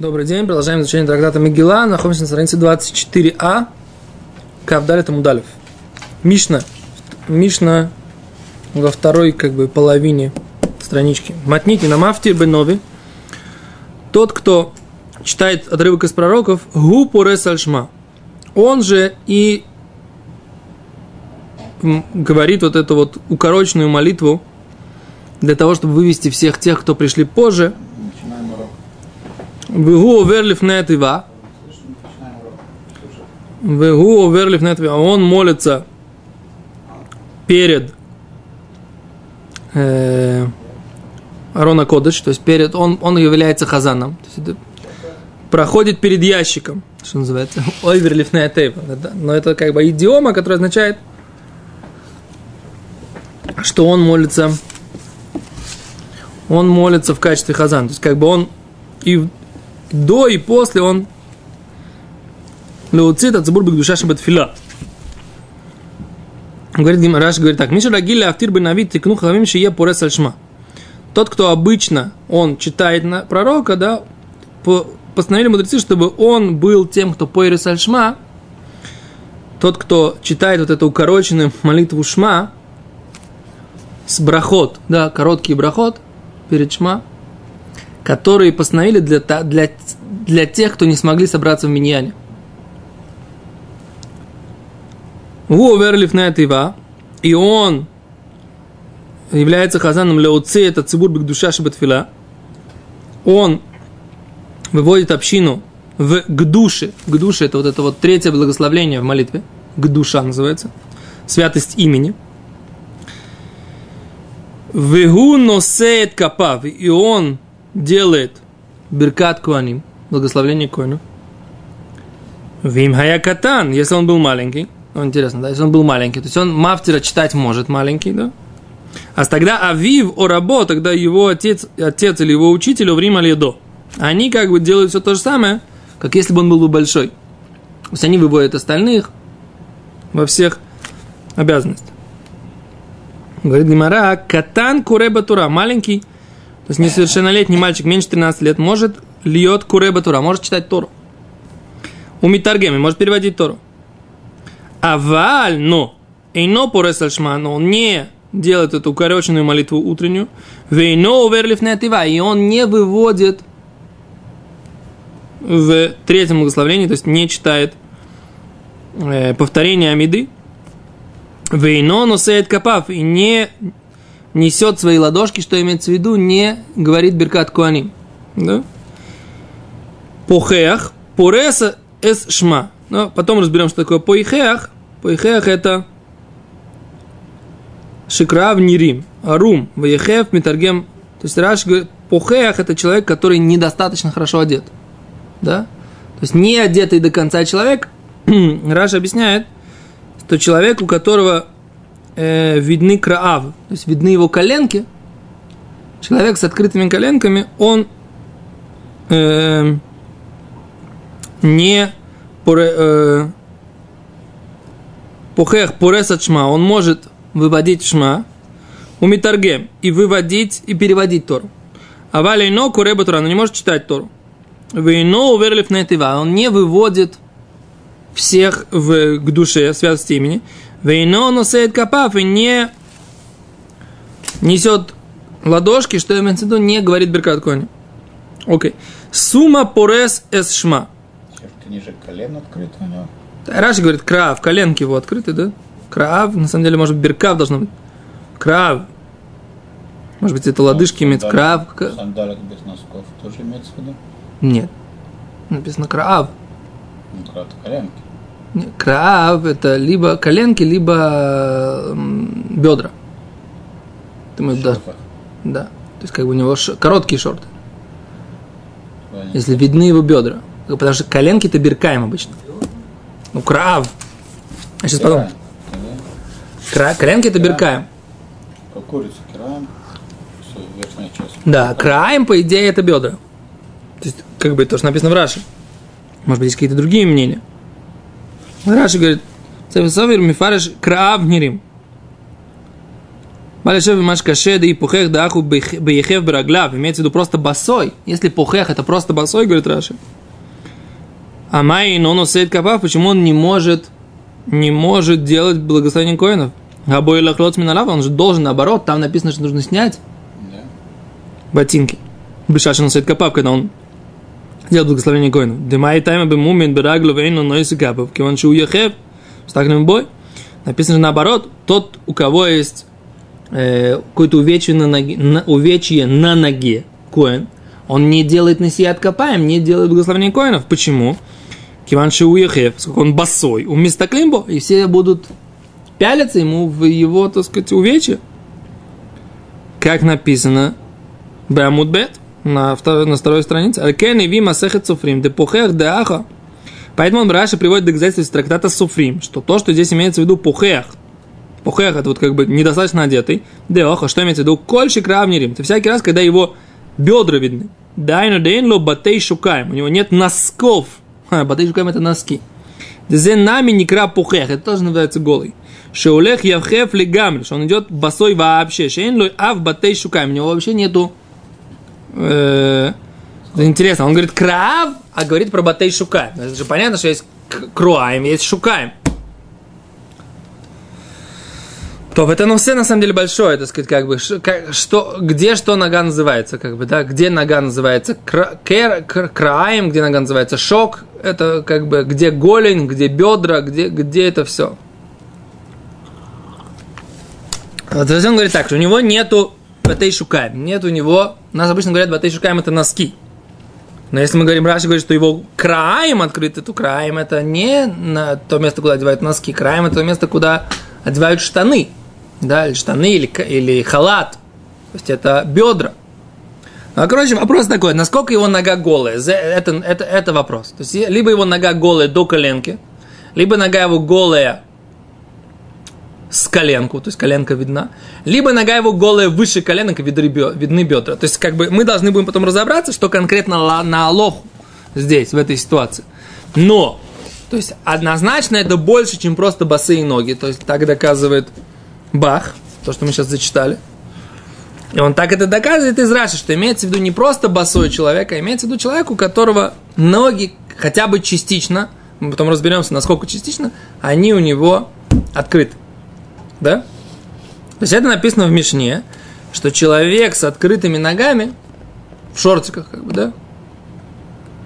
Добрый день, продолжаем изучение трактата Мегила. Находимся на странице 24а. Кавдаль это Мудалев. Мишна. Мишна во второй как бы половине странички. Матнити на мафтир бенови. Тот, кто читает отрывок из пророков, гу порес альшма. Он же и говорит вот эту вот укороченную молитву для того, чтобы вывести всех тех, кто пришли позже. Вегу оверлиф нетива. Вегу оверлиф нетива. Он молится перед э, Арона Кодыш, то есть перед, он, он является хазаном. То есть это проходит перед ящиком, что называется, оверлифная тейва. Но это как бы идиома, которая означает, что он молится, он молится в качестве хазана. То есть как бы он и до и после он Леуцит от Забурбик душа шабатфила. Говорит Гимараш, говорит так, Миша Рагиля Автир бы навид тикну хавим шие порес альшма. Тот, кто обычно, он читает на пророка, да, постановили мудрецы, чтобы он был тем, кто поэрес альшма, тот, кто читает вот эту укороченную молитву шма, с брахот, да, короткий брахот перед шма, которые постановили для, для, для тех, кто не смогли собраться в миньяне. Воверлиф на этого, и он является хазаном леоце, это цибур душа шабатфила. Он выводит общину в к душе. Это вот это вот третье благословление в молитве. К душа называется. Святость имени. Вегу носеет капав. И он делает Беркат Куаним, благословление Коину. Вим Хаякатан, если он был маленький. Ну, интересно, да, если он был маленький. То есть он Мафтера читать может маленький, да? А тогда Авив о рабо, тогда его отец, отец или его учитель Оврим Алидо. Они как бы делают все то же самое, как если бы он был бы большой. То есть они выводят остальных во всех обязанностях. Говорит Гимара, катан куреба тура, маленький то есть несовершеннолетний мальчик меньше 13 лет может льет куреба тура, может читать Тору. У Митаргеми может переводить Тору. А валь, но, эйно порес альшма, но он не делает эту укороченную молитву утреннюю, вейно уверлив нетива, и он не выводит в третьем благословении, то есть не читает э, повторение Амиды, вейно носеет капав, и не несет свои ладошки, что имеется в виду, не говорит Беркат Куаним. Да? Похеах, пореса эс шма. Но потом разберем, что такое поихеах. Поихеах это шикрав нирим, арум, ваехев, митаргем. То есть Раш говорит, похеах это человек, который недостаточно хорошо одет. Да? То есть не одетый до конца человек, Раш объясняет, что человек, у которого э, видны краав, то есть видны его коленки, человек с открытыми коленками, он э, не э, пухех поресат шма, он может выводить шма, умитаргем, и выводить, и переводить Тору. А валейно куреба Тора, но не может читать Тору. Вейно уверлив на он не выводит всех в, к душе, святости имени. Вейно носеет капав и не несет ладошки, что имеется в виду, не говорит Беркат Кони. Окей. Сумма порес эс шма. Ты ниже колен открыт у него. Раши говорит, крав, коленки его открыты, да? Крав, на самом деле, может, беркав должно быть. Крав. Может быть, это лодыжки имеет крав. Сандалик без носков тоже имеется в виду? Нет. Написано крав. Ну, крав коленки. Краав – это либо коленки, либо бедра. Думаю, да. Да. То есть, как бы у него ш... короткие шорты. Понятно. Если видны его бедра. Потому что коленки это беркаем обычно. Ну, крав. А сейчас потом. Кра... Коленки это беркаем. Как курица краем. верхняя часть. Да, краем, по идее, это бедра. То есть, как бы то, что написано в Раше. Может быть, есть какие-то другие мнения. Раши говорит, Савир Мифареш Краав Нирим. Балешев маш каше, да и пухех да аху бейхев браглав. Имеется в виду просто босой. Если пухех это просто босой, говорит Раши. А май но носит капав, почему он не может, не может делать благословение коинов? А бой лахлот миналава, он же должен наоборот, там написано, что нужно снять ботинки. Бешаши носит капав, когда он делает благословение коинов. Демай тайма бы мумин бераглу вейну носит капав, киван шу яхев, стакнем бой. Написано же наоборот, тот, у кого есть э, какое-то увечье на, ноге, на, увечье на ноге, коин, он не делает насият копаем, не делает благословение коинов. Почему? Киван Шиуехев, поскольку он босой, у миста Климбо, и все будут пялиться ему в его, так сказать, увечье. Как написано Бамудбет на, второй, на второй странице. Алкен и вима сехет суфрим, де пухех де аха. Поэтому он Раша приводит доказательства из трактата Суфрим, что то, что здесь имеется в виду пухех, пухех это вот как бы недостаточно одетый, де аха, что имеется в виду? Кольщик равнерим. Это всякий раз, когда его бедра видны. Дайну дейнло батей шукаем. У него нет носков. Ха, батей шукаем это носки. Зе нами не краб пухех. Это тоже называется голый. Шеулех явхев лигамри. Что он идет босой вообще. Шейн лой ав батей шукаем. У него вообще нету э, интересно, он говорит крав, а говорит про батей шукаем. Это же понятно, что есть круаем, есть шукаем. То это ну все на самом деле большое, так сказать, как бы, что, где что нога называется, как бы, да, где нога называется кра- кер- кр- краем, где нога называется шок, это как бы, где голень, где бедра, где, где это все. То он говорит так, что у него нету батей шукаем, нет у него, нас обычно говорят батей шукаем это носки. Но если мы говорим, Раши говорит, что его краем открыто, то краем это не на то место, куда одевают носки, краем это то место, куда одевают штаны, да, или штаны, или, или халат, то есть это бедра. Ну, короче, вопрос такой, насколько его нога голая, это, это, это вопрос. То есть, либо его нога голая до коленки, либо нога его голая с коленку, то есть коленка видна, либо нога его голая выше коленок, видны бе- видны бедра. То есть, как бы мы должны будем потом разобраться, что конкретно на Алоху здесь, в этой ситуации. Но, то есть, однозначно это больше, чем просто босые ноги. То есть, так доказывает Бах, то, что мы сейчас зачитали. И он так это доказывает из Раши, что имеется в виду не просто босой человек, а имеется в виду человек, у которого ноги хотя бы частично, мы потом разберемся, насколько частично, они у него открыты. Да? То есть это написано в Мишне, что человек с открытыми ногами, в шортиках, как бы, да?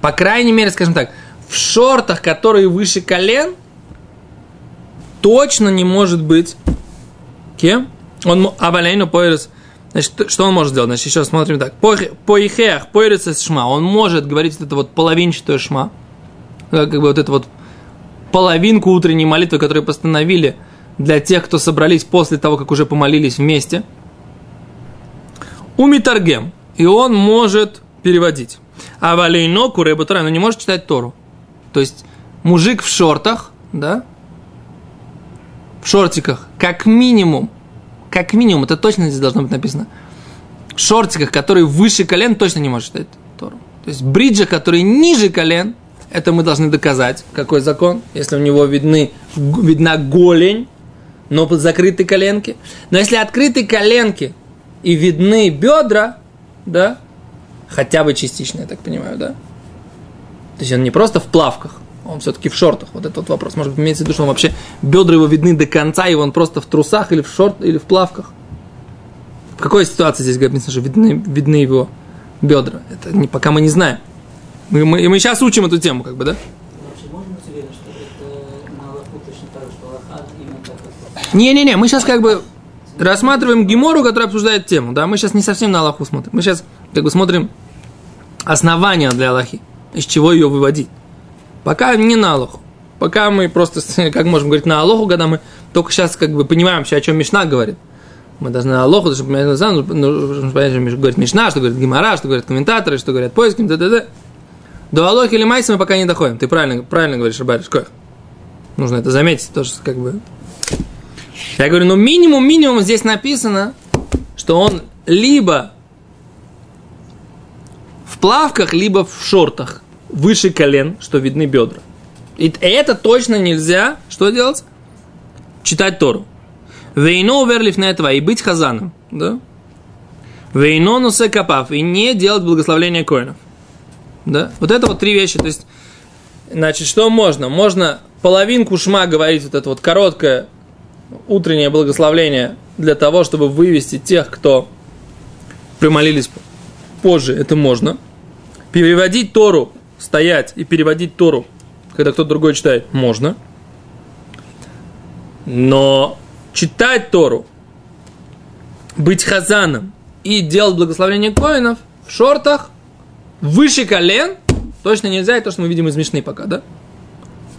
По крайней мере, скажем так, в шортах, которые выше колен, точно не может быть кем? Он авалейну поирес. Значит, что он может сделать? Значит, еще смотрим так. Поихех, поирес шма. Он может говорить вот это вот половинчатое шма. Как бы вот это вот половинку утренней молитвы, которую постановили для тех, кто собрались после того, как уже помолились вместе. Умитаргем. И он может переводить. А валейно куреба Тора, но не может читать Тору. То есть мужик в шортах, да, в шортиках, как минимум, как минимум, это точно здесь должно быть написано, в шортиках, которые выше колен, точно не может читать Тору. То есть бриджа, которые ниже колен, это мы должны доказать, какой закон, если у него видны, видна голень, но под закрыты коленки. Но если открыты коленки и видны бедра, да, хотя бы частично, я так понимаю, да, то есть он не просто в плавках, он все-таки в шортах. Вот этот вопрос. Может быть, имеется в виду, что он вообще бедра его видны до конца, и он просто в трусах или в шорт, или в плавках. В какой ситуации здесь написано, что видны, видны его бедра? Это не, пока мы не знаем. Мы, мы, и мы сейчас учим эту тему, как бы, да? Не-не-не, мы сейчас как бы рассматриваем Гемору, которая обсуждает тему, да, мы сейчас не совсем на Аллаху смотрим, мы сейчас как бы смотрим основания для Аллахи, из чего ее выводить. Пока не на Аллаху, пока мы просто, как можем говорить на Аллаху, когда мы только сейчас как бы понимаем вообще, о чем Мишна говорит. Мы должны Аллаху, чтобы нужно нужно понять, что говорит Мишна, что говорит Гимара, что говорят комментаторы, что говорят поиски, т.д. До Аллахи или Майса мы пока не доходим. Ты правильно, правильно говоришь, Рабариш, Коэх. Нужно это заметить, тоже как бы я говорю, ну минимум, минимум здесь написано, что он либо в плавках, либо в шортах выше колен, что видны бедра. И это точно нельзя, что делать? Читать Тору. Вейно верлиф на этого и быть хазаном, да? Вейно нусе капав и не делать благословление коинов. Да? Вот это вот три вещи. То есть, значит, что можно? Можно половинку шма говорить, вот это вот короткое утреннее благословление для того, чтобы вывести тех, кто примолились позже, это можно. Переводить Тору, стоять и переводить Тору, когда кто-то другой читает, можно. Но читать Тору, быть хазаном и делать благословение коинов в шортах выше колен точно нельзя, и то, что мы видим из Мишны пока, да?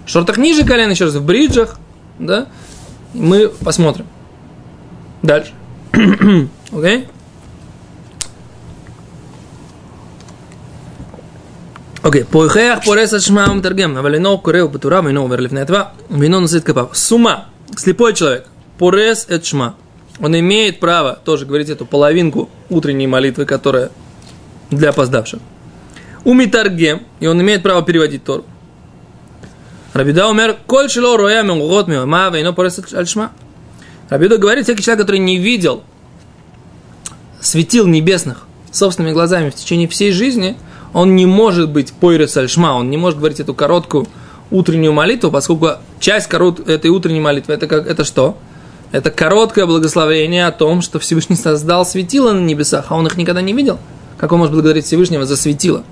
В шортах ниже колен, еще раз, в бриджах, да? мы посмотрим. Дальше. Окей? Окей, по ихеях порес ашмам таргем, а валино курев бутура, вино умер лифнетва, вино носит капав. Сума, слепой человек, порес это шма, он имеет право тоже говорить эту половинку утренней молитвы, которая для опоздавших. Умитаргем, и он имеет право переводить Тору. Рабида умер, коль шило роя менгот миома, вейно порес аль шма. Рабида говорит, всякий человек, который не видел светил небесных собственными глазами в течение всей жизни – он не может быть пойрес альшма, он не может говорить эту короткую утреннюю молитву, поскольку часть корот, этой утренней молитвы это, как, это что? Это короткое благословение о том, что Всевышний создал светило на небесах, а он их никогда не видел. Как он может благодарить Всевышнего за светило?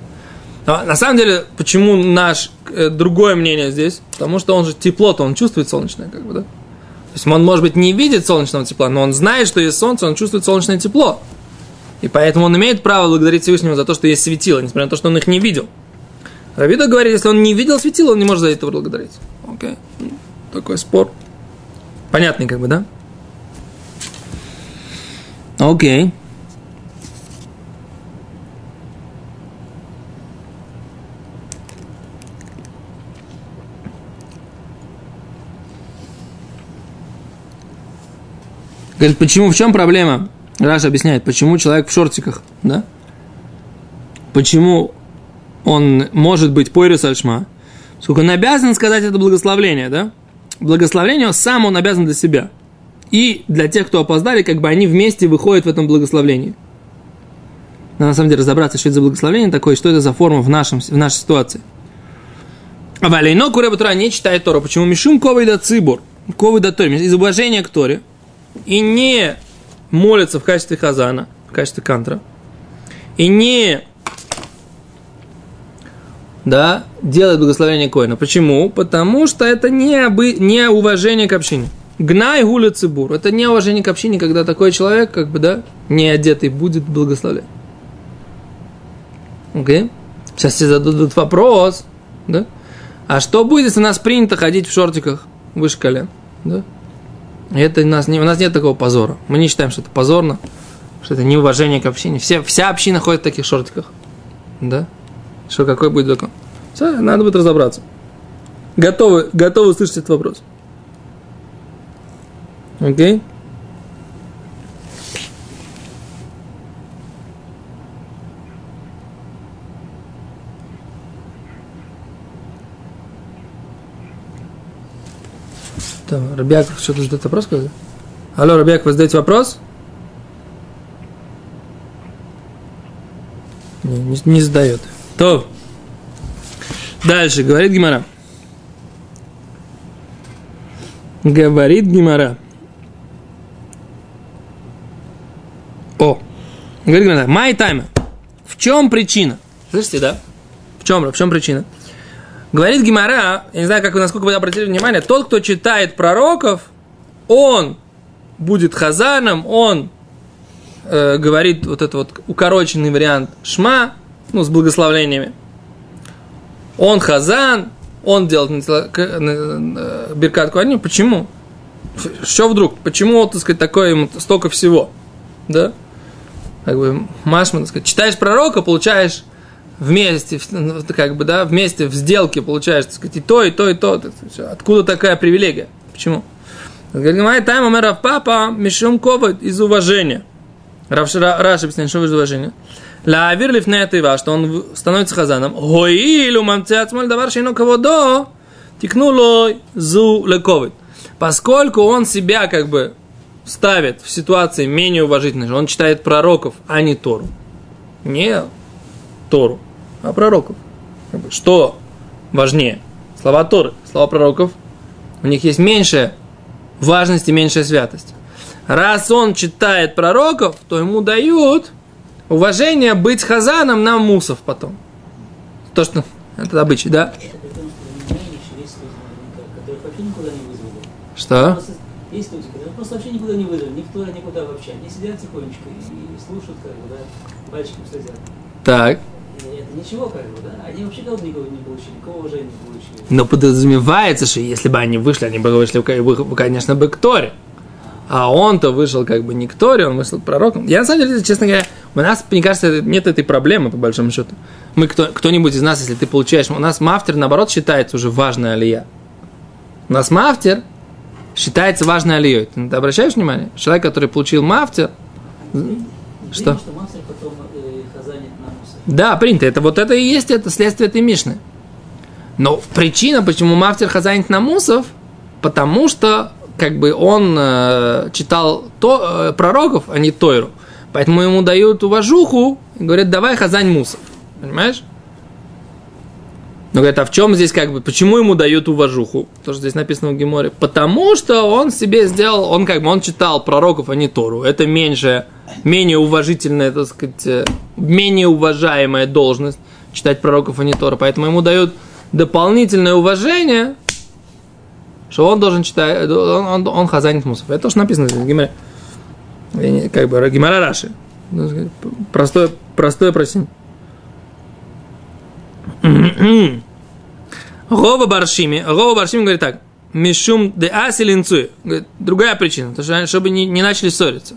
Но, на самом деле, почему наш э, другое мнение здесь? Потому что он же тепло-то, он чувствует солнечное, как бы, да? То есть он, может быть, не видит солнечного тепла, но он знает, что есть солнце, он чувствует солнечное тепло. И поэтому он имеет право благодарить Всевышнего за то, что есть светило, несмотря на то, что он их не видел. Равида говорит, если он не видел светила, он не может за это благодарить. Окей. Такой спор. Понятный, как бы, да? Окей. Okay. Говорит, почему, в чем проблема? Раш объясняет, почему человек в шортиках, да? Почему он может быть пойрис альшма? Сколько он обязан сказать это благословление, да? Благословление сам он обязан для себя. И для тех, кто опоздали, как бы они вместе выходят в этом благословлении. Надо на самом деле разобраться, что это за благословение такое, что это за форма в, нашем, в нашей ситуации. А Валейно Куреба не читает Тору. Почему? Мишум ковый да цибур. Ковый да. Из уважения к Торе. И не молится в качестве хазана, в качестве кантра, и не да, делает благословение коина. Почему? Потому что это не, обы, не уважение к общине. Гнай гуля цибур. Это не уважение к общине, когда такой человек, как бы, да, не одетый, будет благословлять. Окей? Сейчас все зададут вопрос, да? А что будет, если у нас принято ходить в шортиках выше колен? Да? Это у нас, не, у нас нет такого позора. Мы не считаем, что это позорно, что это неуважение к общине. Все, вся община ходит в таких шортиках. Да? Что какой будет закон? Все, надо будет разобраться. Готовы, готовы услышать этот вопрос. Окей? Okay? Там, Рабиаков что-то задает вопрос? Алло, Рабиак, вы задаете вопрос? Не, не, не задает. То. Дальше, говорит Гимара. Говорит Гимара. О, говорит Гимара. Май тайма. В чем причина? Слышите, да? В чем, в чем причина? Говорит Гимара, я не знаю, как вы, насколько вы обратили внимание, тот, кто читает пророков, он будет хазаном, он э, говорит вот этот вот укороченный вариант шма, ну, с благословлениями. Он хазан, он делает Биркат Куаним. Почему? Что вдруг? Почему, так сказать, такое столько всего? Да? Как бы, Машма, так сказать, читаешь пророка, получаешь вместе, ну, как бы, да, вместе в сделке получаешь, так сказать, и то, и то, и то. Откуда такая привилегия? Почему? Говорит, там Раф папа Мишум Ковод из уважения. Раш объясняет, что из уважения. Лавир лифнея что он становится хазаном. Гоилу мамцеат смоль давар шейно кого тикнуло зу лековит. Поскольку он себя как бы ставит в ситуации менее уважительной, он читает пророков, а не Тору. Не Тору, а пророков. Что важнее? Слова Торы, слова пророков, у них есть меньшая важность и меньшая святость. Раз он читает пророков, то ему дают уважение быть хазаном на мусов потом. То, что это обычай, да? Что есть люди, которые просто вообще никуда не вызвали, никто никуда вообще. Они сидят тихонечко и слушают, как бы, да, пальчиком следят. Так. Ничего, как бы, да. Они вообще никого никого не получили, никакого уважения не получили. Но подразумевается, что если бы они вышли, они бы вышли, вы- конечно, бы к Торе. А он-то вышел как бы не к Торе, он вышел к пророкам. Я на самом деле, честно говоря, у нас, мне кажется, нет этой проблемы, по большому счету. Мы, кто, кто-нибудь из нас, если ты получаешь, у нас мафтер, наоборот, считается уже важная алия. У нас мафтер считается важной алией. Ты обращаешь внимание? Человек, который получил мафтер, Что? Что мастер потом э, хазанит на мусор. Да, принято. Это вот это и есть это следствие этой Мишны. Но причина, почему Мафтер хазанит на мусов, потому что как бы он э, читал то, э, пророков, а не Тойру. Поэтому ему дают уважуху и говорят, давай хазань мусов. Понимаешь? Но говорят, а в чем здесь как бы, почему ему дают уважуху? То, что здесь написано в Геморе. Потому что он себе сделал, он как бы, он читал пророков, а не Тору. Это меньше, менее уважительная, так сказать, э, менее уважаемая должность читать пророков, а не Тору. Поэтому ему дают дополнительное уважение, что он должен читать, он, он, он хазанит мусов. Это то, что написано здесь в Геморе. Как бы, Гемора Раши. Ну, Простое, простое просим. Рова Баршими. Рова Баршими говорит так. Мишум де асилинцуй. Другая причина. То, что чтобы не, не начали ссориться.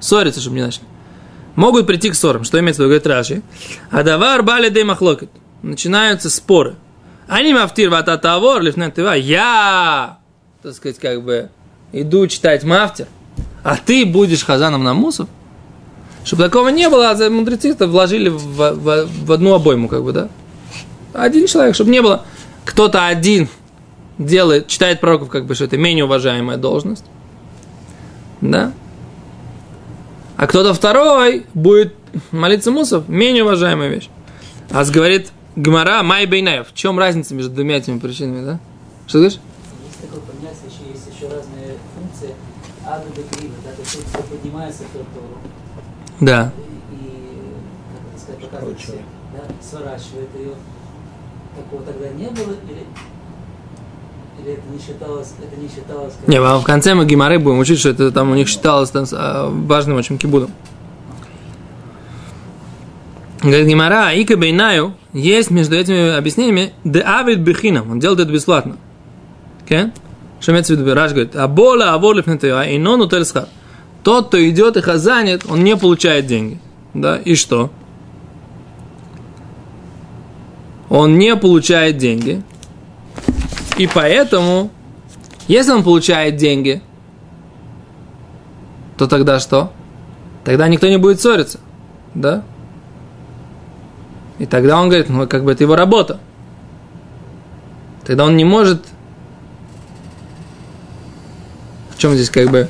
Ссориться, чтобы не начали. Могут прийти к ссорам. Что имеется в виду? Говорит Раши. Адавар бали де махлокет. Начинаются споры. Они мафтир вататавор лифнатыва. Я, так сказать, как бы иду читать мафтир, а ты будешь хазаном на мусов. Чтобы такого не было, а мудрецы это вложили в, в- в одну обойму, как бы, да? Один человек, чтобы не было. Кто-то один делает, читает пророков, как бы, что это менее уважаемая должность. Да? А кто-то второй будет молиться мусов, менее уважаемая вещь. А говорит Гмара Май Бейнаев. В чем разница между двумя этими причинами, да? Что ты говоришь? Есть такое понятие, еще есть еще разные функции. Ада де крива, да, то есть кто поднимается к Тору Да. и, как это сказать, показывает да, сворачивает ее. Такого тогда не было, или, или это не считалось, это не считалось как... Не, а в конце мы Гимары будем учить, что это там у них считалось там, а, важным очень кибудом. Говорит Гимара, Ика Бейнаю, есть между этими объяснениями де авид бехинам, он делает это бесплатно. Okay? Что имеется в виду? Раш говорит, а бола лифнетева, и нон. Тот, кто идет и хазанит, он не получает деньги. Да, и что? Он не получает деньги. И поэтому, если он получает деньги, то тогда что? Тогда никто не будет ссориться. Да? И тогда он говорит, ну, как бы это его работа. Тогда он не может... В чем здесь как бы...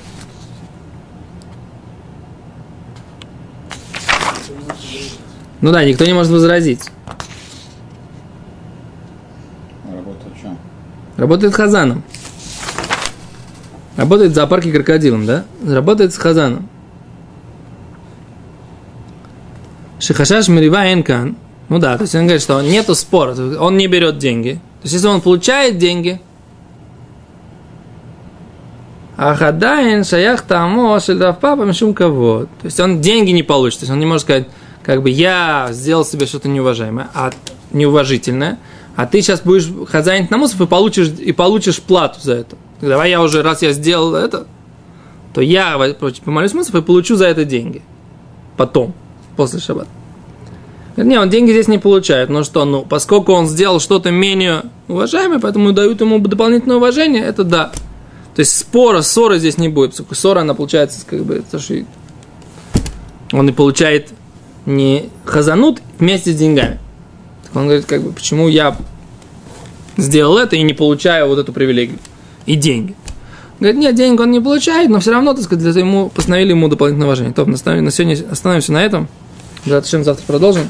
Ну да, никто не может возразить. Работа в чем? Работает хазаном. Работает в зоопарке крокодилом, да? Работает с хазаном. Шихашаш Мирива Энкан. Ну да, то есть он говорит, что нету спора, он не берет деньги. То есть если он получает деньги, Ахадаин шаях тамо шельдавпапа мишум кого. То есть он деньги не получит. То есть он не может сказать, как бы я сделал себе что-то неуважаемое, а неуважительное, а ты сейчас будешь хозяин на мусов и получишь, и получишь плату за это. Давай я уже, раз я сделал это, то я помолюсь мусов и получу за это деньги. Потом, после шаббата. Не, он деньги здесь не получает. Ну что, ну, поскольку он сделал что-то менее уважаемое, поэтому дают ему дополнительное уважение, это да. То есть спора, ссоры здесь не будет. Ссора, она получается, как бы, то, что он и получает не хазанут вместе с деньгами. Он говорит, как бы, почему я сделал это и не получаю вот эту привилегию и деньги. Говорит, нет, денег он не получает, но все равно, так сказать, для ему постановили ему дополнительное уважение. То, на сегодня остановимся на этом. Да, завтра продолжим.